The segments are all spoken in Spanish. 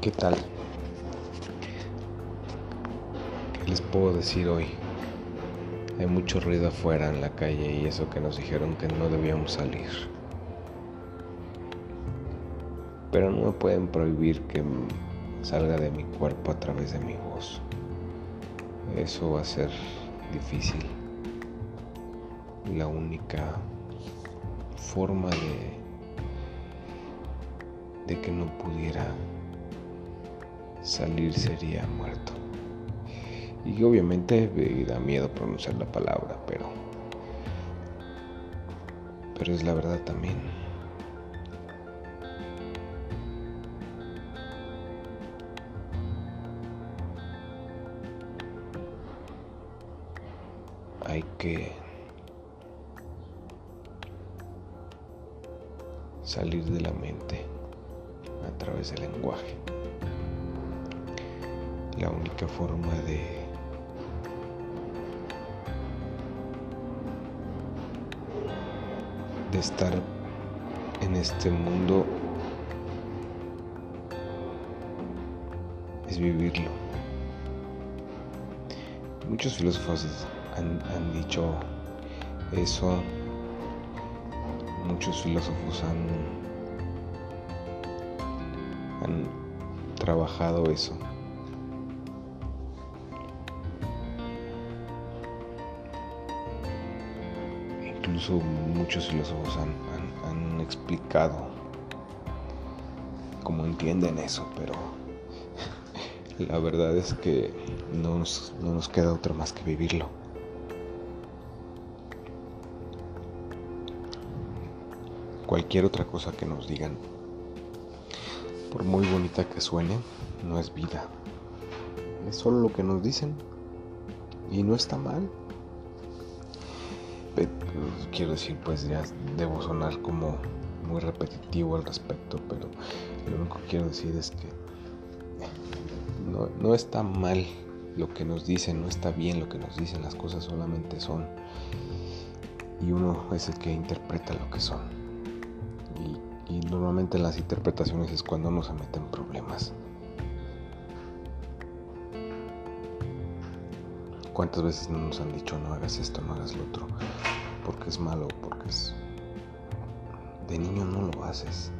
¿Qué tal? ¿Qué les puedo decir hoy? Hay mucho ruido afuera en la calle y eso que nos dijeron que no debíamos salir. Pero no me pueden prohibir que salga de mi cuerpo a través de mi voz. Eso va a ser difícil. La única forma de de que no pudiera salir sería muerto. Y obviamente me da miedo pronunciar la palabra, pero pero es la verdad también. Hay que salir de la mente a través del lenguaje. La única forma de de estar en este mundo es vivirlo. Muchos filósofos han, han dicho eso, muchos filósofos han, han trabajado eso. Incluso muchos filósofos han, explicado cómo entienden eso, pero la verdad es que no nos, no nos queda otra más que vivirlo. Cualquier otra cosa que nos digan, por muy bonita que suene, no es vida. Es solo lo que nos dicen y no está mal. Quiero decir, pues ya debo sonar como muy repetitivo al respecto, pero lo único que quiero decir es que no, no, está mal lo que nos dicen, no está bien lo que nos dicen, las cosas solamente son. Y uno es el que interpreta lo que son. Y, y normalmente en las interpretaciones es cuando uno se mete en problemas. ¿Cuántas veces no nos han dicho no hagas esto, no hagas lo otro? Porque es malo, porque es... De niño no lo haces.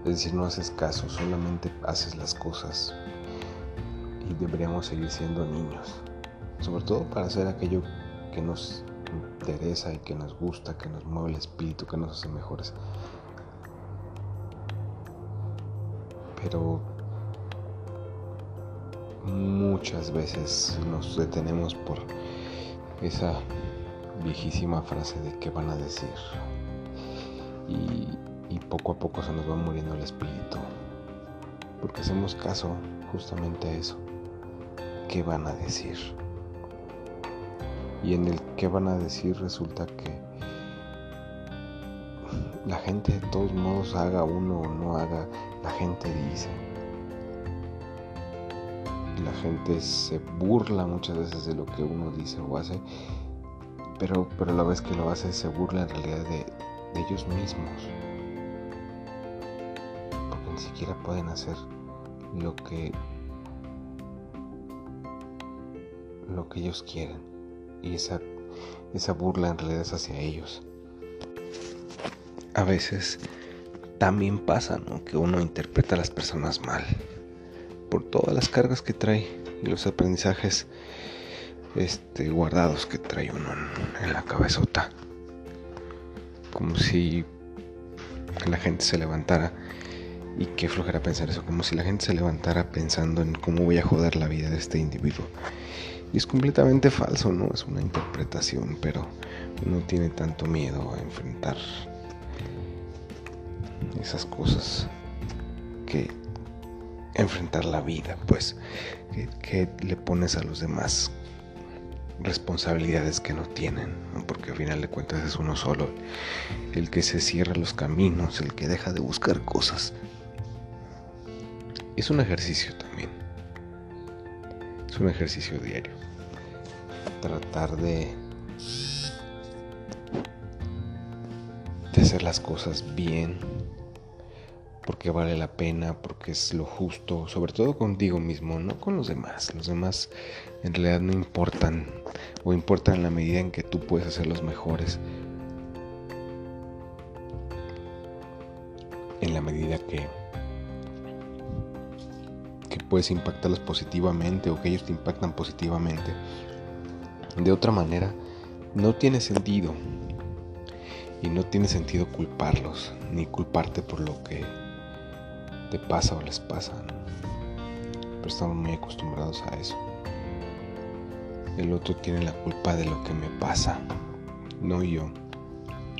Es decir, no haces caso, solamente haces las cosas. Y deberíamos seguir siendo niños. Sobre todo para hacer aquello que nos interesa y que nos gusta, que nos mueve el espíritu, que nos hace mejores. Pero muchas veces nos detenemos por esa viejísima frase de qué van a decir. Y, y, poco a poco se nos va muriendo el espíritu. Porque hacemos caso justamente a eso. ¿Qué van a decir? Y en el qué van a decir resulta que la gente de todos modos haga uno o no haga, la gente dice. La gente se burla muchas veces de lo que uno dice o hace, pero, pero a la vez que lo hace se burla en realidad de, ellos mismos. Porque ni siquiera pueden hacer lo que lo que ellos quieren. Y esa, esa burla en realidad es hacia ellos. A veces también pasa ¿no? que uno interpreta a las personas mal por todas las cargas que trae y los aprendizajes este, guardados que trae uno en, la cabezota. Como si la gente se levantara y qué flojera pensar eso, como si la gente se levantara pensando en cómo voy a joder la vida de este individuo. Y es completamente falso, ¿no? Es una interpretación, pero uno tiene tanto miedo a enfrentar esas cosas que enfrentar la vida, pues, que, que, le pones a los demás responsabilidades que no tienen, porque al final de cuentas es uno solo el que se cierra los caminos, el que deja de buscar cosas. Es un ejercicio también, es un ejercicio diario. Tratar de, de hacer las cosas bien porque vale la pena, porque es lo justo, sobre todo contigo mismo, no con los demás. Los demás en realidad no importan o importan en la medida en que tú puedes hacer los mejores. En la medida que que puedes impactarlos positivamente o que ellos te impactan positivamente. De otra manera, no tiene sentido. Y no tiene sentido culparlos, ni culparte por lo que te pasa o les pasa. Pero estamos muy acostumbrados a eso. El otro tiene la culpa de lo que me pasa, no yo.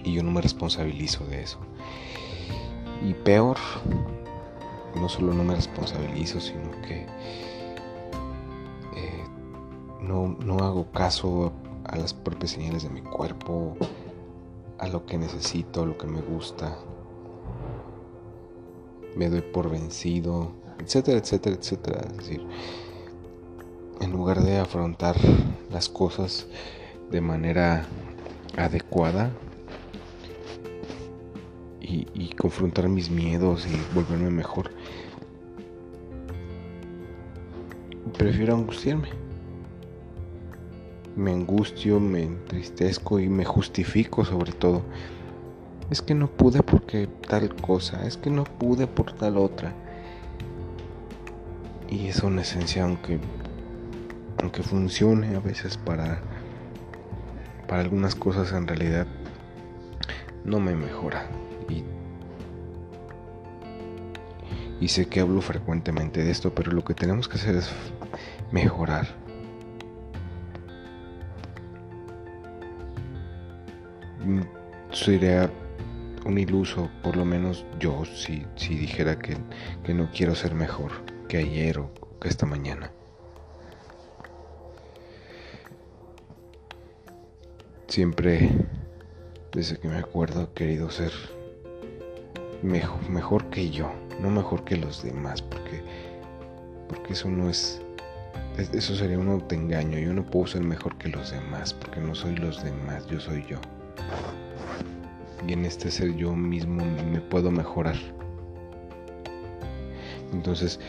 Y yo no me responsabilizo de eso. Y peor, no solo no me responsabilizo, sino que eh, no, no hago caso a las propias señales de mi cuerpo, a lo que necesito, a lo que me gusta. Me doy por vencido, etcétera, etcétera, etcétera. Es decir, en lugar de afrontar las cosas de manera adecuada y, y confrontar mis miedos y volverme mejor, prefiero angustiarme me angustio, me entristezco y me justifico sobre todo. Es que no pude porque tal cosa, es que no pude por tal otra. Y es una esencia aunque aunque funcione a veces para para algunas cosas en realidad no me mejora y y sé que hablo frecuentemente de esto, pero lo que tenemos que hacer es mejorar sería un iluso, por lo menos yo, si, si dijera que, que no quiero ser mejor que ayer o que esta mañana. Siempre, desde que me acuerdo, he querido ser mejor, mejor que yo, no mejor que los demás, porque, porque eso no es, eso sería un autoengaño. Yo no puedo ser mejor que los demás, porque no soy los demás, yo soy yo y en este ser yo mismo me puedo mejorar. Entonces,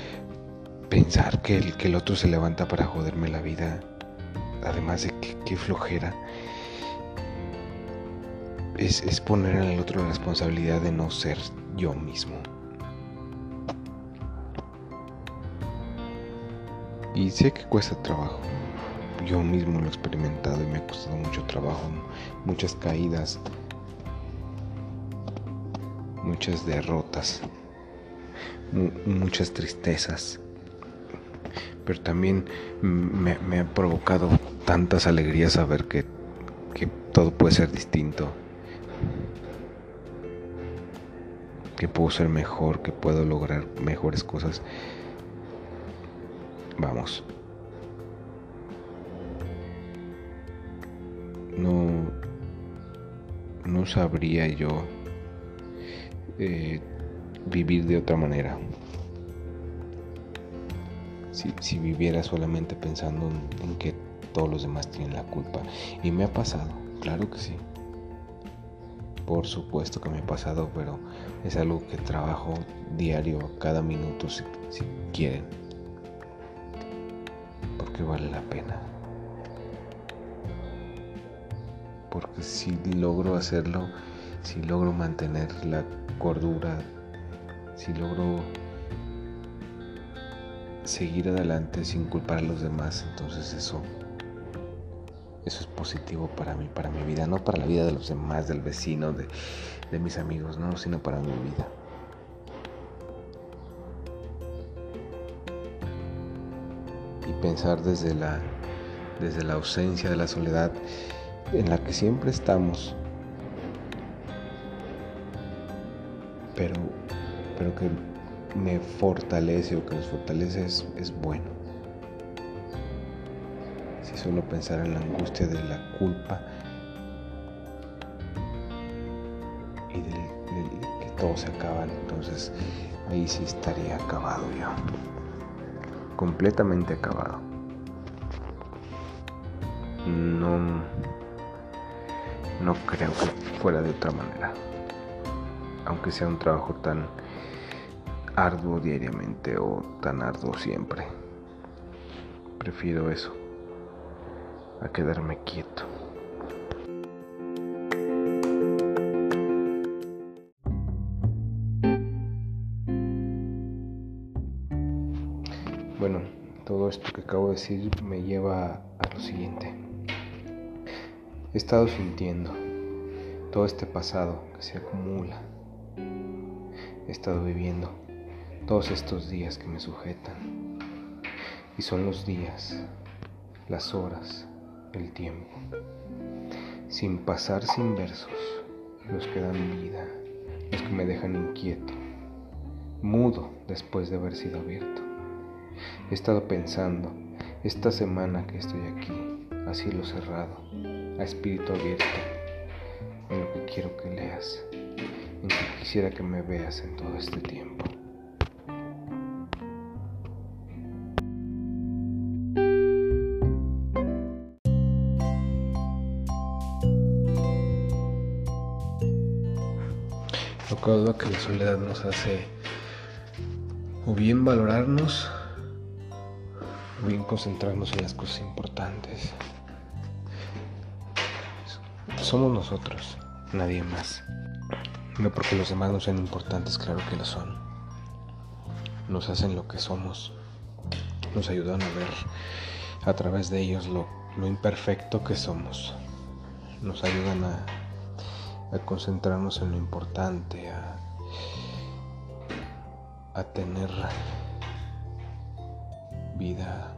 pensar que el, que el otro se levanta para joderme la vida, además de que, flojera, es, es poner al otro la responsabilidad de no ser yo mismo. Y sé que cuesta trabajo. Yo mismo lo he experimentado y me ha costado mucho trabajo, muchas caídas, muchas derrotas, muchas tristezas, pero también me, ha provocado tantas alegrías saber que, que todo puede ser distinto, que puedo ser mejor, que puedo lograr mejores cosas. Vamos. No, no sabría yo eh, vivir de otra manera. Si, viviera solamente pensando en, que todos los demás tienen la culpa. Y me ha pasado, claro que sí. Por supuesto que me ha pasado, pero es algo que trabajo diario, cada minuto, si, si quieren. Porque vale la pena. Porque si logro hacerlo, si logro mantener la cordura, si logro seguir adelante sin culpar a los demás, entonces eso eso es positivo para mí, para mi vida, no para la vida de los demás, del vecino, de, de mis amigos, no, sino para mi vida. Y pensar desde la, desde la ausencia de la soledad en la que siempre estamos, pero, pero que me fortalece o que nos fortalece es, bueno. Si solo pensar en la angustia de la culpa y de, que todo se acaba, entonces ahí sí estaría acabado yo. Completamente acabado. No, no creo que fuera de otra manera aunque sea un trabajo tan, arduo diariamente o tan arduo siempre. Prefiero eso a quedarme quieto. Bueno, todo esto que acabo de decir me lleva a lo siguiente. He estado sintiendo todo este pasado que se acumula. He estado viviendo todos estos días que me sujetan. Y son los días, las horas, el tiempo, sin pasar sin versos, los que dan vida, los que me dejan inquieto, mudo después de haber sido abierto. He estado pensando, esta semana que estoy aquí, a cielo cerrado, a espíritu abierto, en lo que quiero que leas, quisiera que me veas en todo este tiempo. Duda que la soledad nos hace o bien valorarnos o bien concentrarnos en las cosas importantes. Somos nosotros, nadie más. No porque los demás no sean importantes, claro que lo son. Nos hacen lo que somos. Nos ayudan a ver a través de ellos lo, imperfecto que somos. Nos ayudan a a concentrarnos en lo importante, a, a tener vida.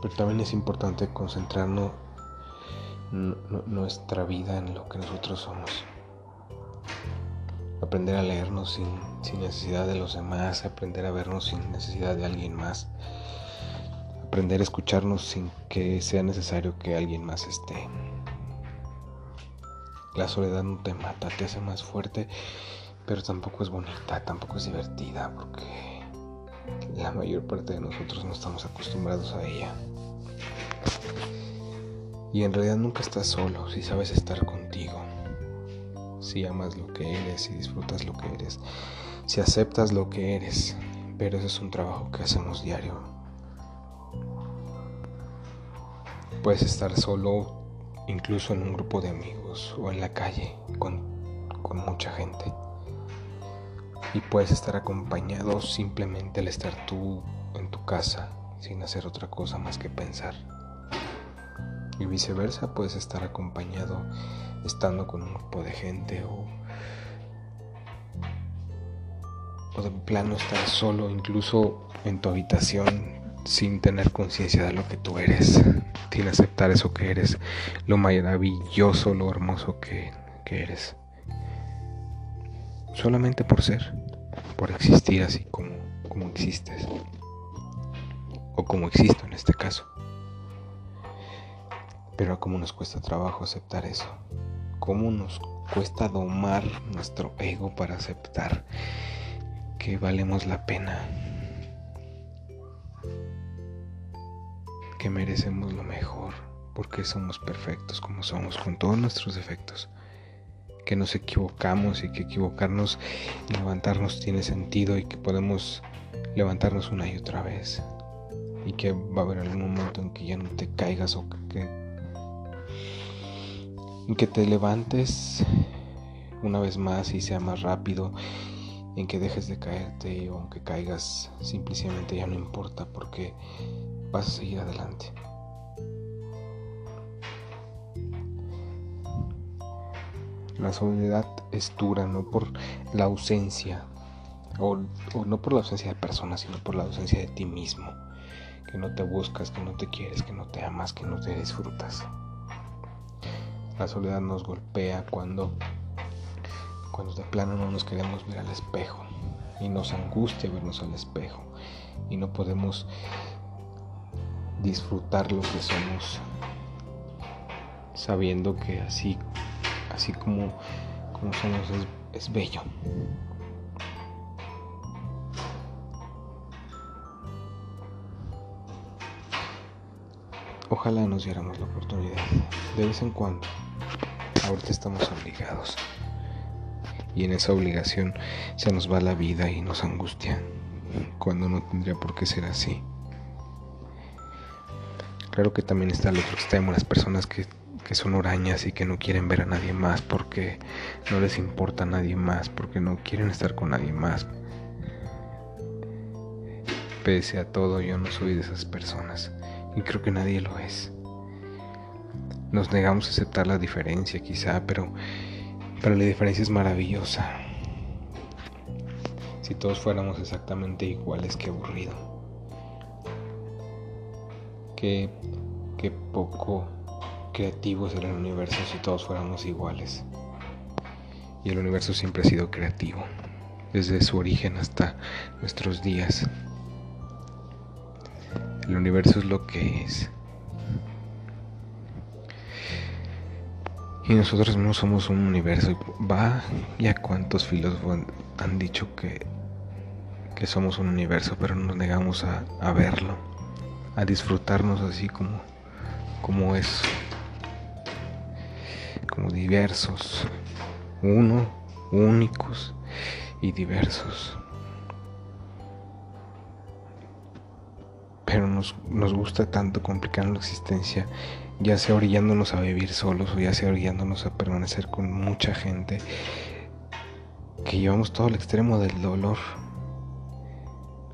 Pero también es importante concentrarnos nuestra vida en lo que nosotros somos. Aprender a leernos sin, sin necesidad de los demás, aprender a vernos sin necesidad de alguien más, aprender a escucharnos sin que sea necesario que alguien más esté. La soledad no te mata, te hace más fuerte, pero tampoco es bonita, tampoco es divertida, porque la mayor parte de nosotros no estamos acostumbrados a ella. Y en realidad nunca estás solo si sabes estar contigo, si amas lo que eres, si disfrutas lo que eres, si aceptas lo que eres, pero ese es un trabajo que hacemos diario. Puedes estar solo incluso en un grupo de amigos o en la calle con, con mucha gente. Y puedes estar acompañado simplemente al estar tú en tu casa sin hacer otra cosa más que pensar. Y viceversa, puedes estar acompañado estando con un grupo de gente o, o de plano estar solo incluso en tu habitación sin tener conciencia de lo que tú eres, sin aceptar eso que eres, lo maravilloso, lo hermoso que, eres. Solamente por ser, por existir así como, como existes, o como existo en este caso. Pero cómo nos cuesta trabajo aceptar eso, cómo nos cuesta domar nuestro ego para aceptar que valemos la pena, que merecemos lo mejor, porque somos perfectos como somos, con todos nuestros defectos, que nos equivocamos y que equivocarnos y levantarnos tiene sentido y que podemos levantarnos una y otra vez, y que va a haber algún momento en que ya no te caigas o que, en que te levantes una vez más y sea más rápido en que dejes de caerte o aunque caigas simplemente ya no importa porque vas a seguir adelante. La soledad es dura no por la ausencia, o, no por la ausencia de personas, sino por la ausencia de ti mismo. Que no te buscas, que no te quieres, que no te amas, que no te disfrutas. La soledad nos golpea cuando, cuando de plano no nos queremos ver al espejo. Y nos angustia vernos al espejo. Y no podemos disfrutar lo que somos, sabiendo que así, así como, como somos es, bello. Ojalá nos diéramos la oportunidad de vez en cuando. Ahorita estamos obligados. y en esa obligación se nos va la vida y nos angustia cuando no tendría por qué ser así. Claro que también está el otro extremo, las personas que, que son hurañas y que no quieren ver a nadie más porque no les importa a nadie más, porque no quieren estar con nadie más. Pese a todo, yo no soy de esas personas y creo que nadie lo es. Nos negamos a aceptar la diferencia quizá, pero, pero la diferencia es maravillosa. Si todos fuéramos exactamente iguales, qué aburrido. Qué, qué poco creativo sería el universo si todos fuéramos iguales. Y el universo siempre ha sido creativo, desde su origen hasta nuestros días. El universo es lo que es. Y nosotros no somos un universo. Va ya cuántos filósofos han dicho que, que somos un universo, pero nos negamos a, a verlo, a disfrutarnos así como, como es, como diversos, uno, únicos y diversos. Pero nos, nos gusta tanto complicar la existencia ya sea orillándonos a vivir solos o ya sea orillándonos a permanecer con mucha gente, que llevamos todo al extremo del dolor,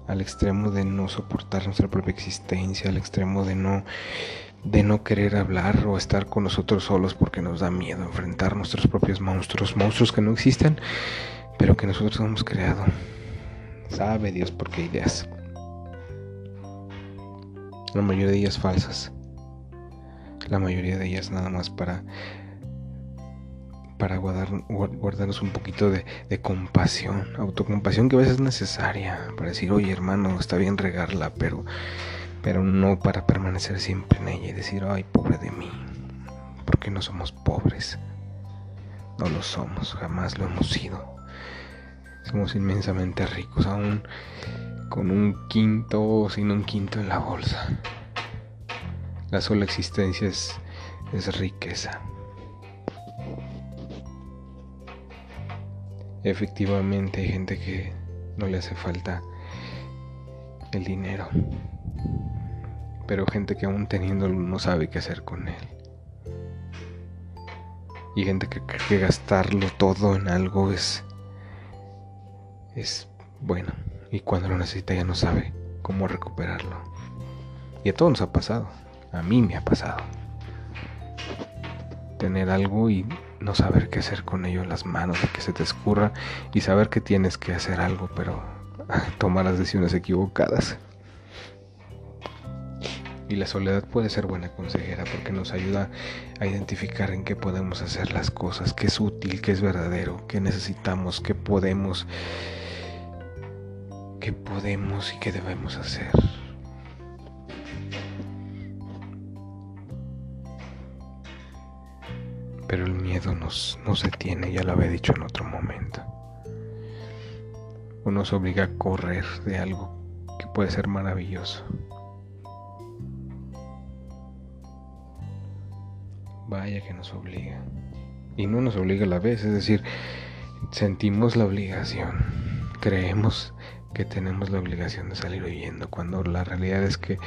al extremo de no soportar nuestra propia existencia, al extremo de no de no querer hablar o estar con nosotros solos porque nos da miedo enfrentar nuestros propios monstruos, monstruos que no existen, pero que nosotros hemos creado. Sabe Dios por qué ideas. La mayoría de ellas falsas la mayoría de ellas nada más para para guardar, guardarnos un poquito de, compasión, autocompasión que a veces es necesaria, para decir, oye hermano, está bien regarla, pero, pero no para permanecer siempre en ella y decir, ay, pobre de mí, porque no somos pobres, no lo somos, jamás lo hemos sido, somos inmensamente ricos, aún con un quinto o sin un quinto en la bolsa. La sola existencia es, riqueza. Efectivamente hay gente que no le hace falta el dinero, pero gente que aún teniéndolo no sabe qué hacer con él. Y gente que cree que gastarlo todo en algo es es bueno y cuando lo necesita ya no sabe cómo recuperarlo. Y a todos nos ha pasado. A mí me ha pasado. Tener algo y no saber qué hacer con ello en las manos, de que se te escurra y saber que tienes que hacer algo, pero tomar las decisiones equivocadas. Y la soledad puede ser buena consejera porque nos ayuda a identificar en qué podemos hacer las cosas, qué es útil, qué es verdadero, qué necesitamos, qué podemos, qué podemos y qué debemos hacer. Pero el miedo nos, nos detiene, ya lo había dicho en otro momento. O nos obliga a correr de algo que puede ser maravilloso. Vaya que nos obliga. Y no nos obliga a la vez, es decir, sentimos la obligación. Creemos que tenemos la obligación de salir huyendo, cuando la realidad es que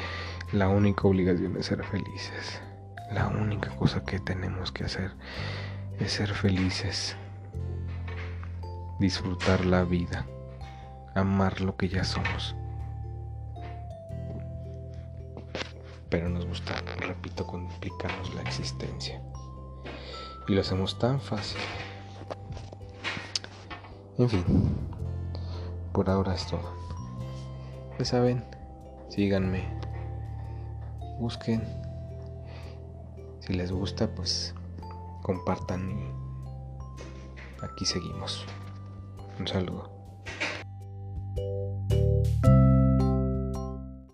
la única obligación es ser felices. La única cosa que tenemos que hacer es ser felices, disfrutar la vida, amar lo que ya somos. Pero nos gusta, repito, complicarnos la existencia. Y lo hacemos tan fácil. En fin, por ahora es todo. Ya saben, síganme, busquen si les gusta, pues compartan y aquí seguimos. Un saludo.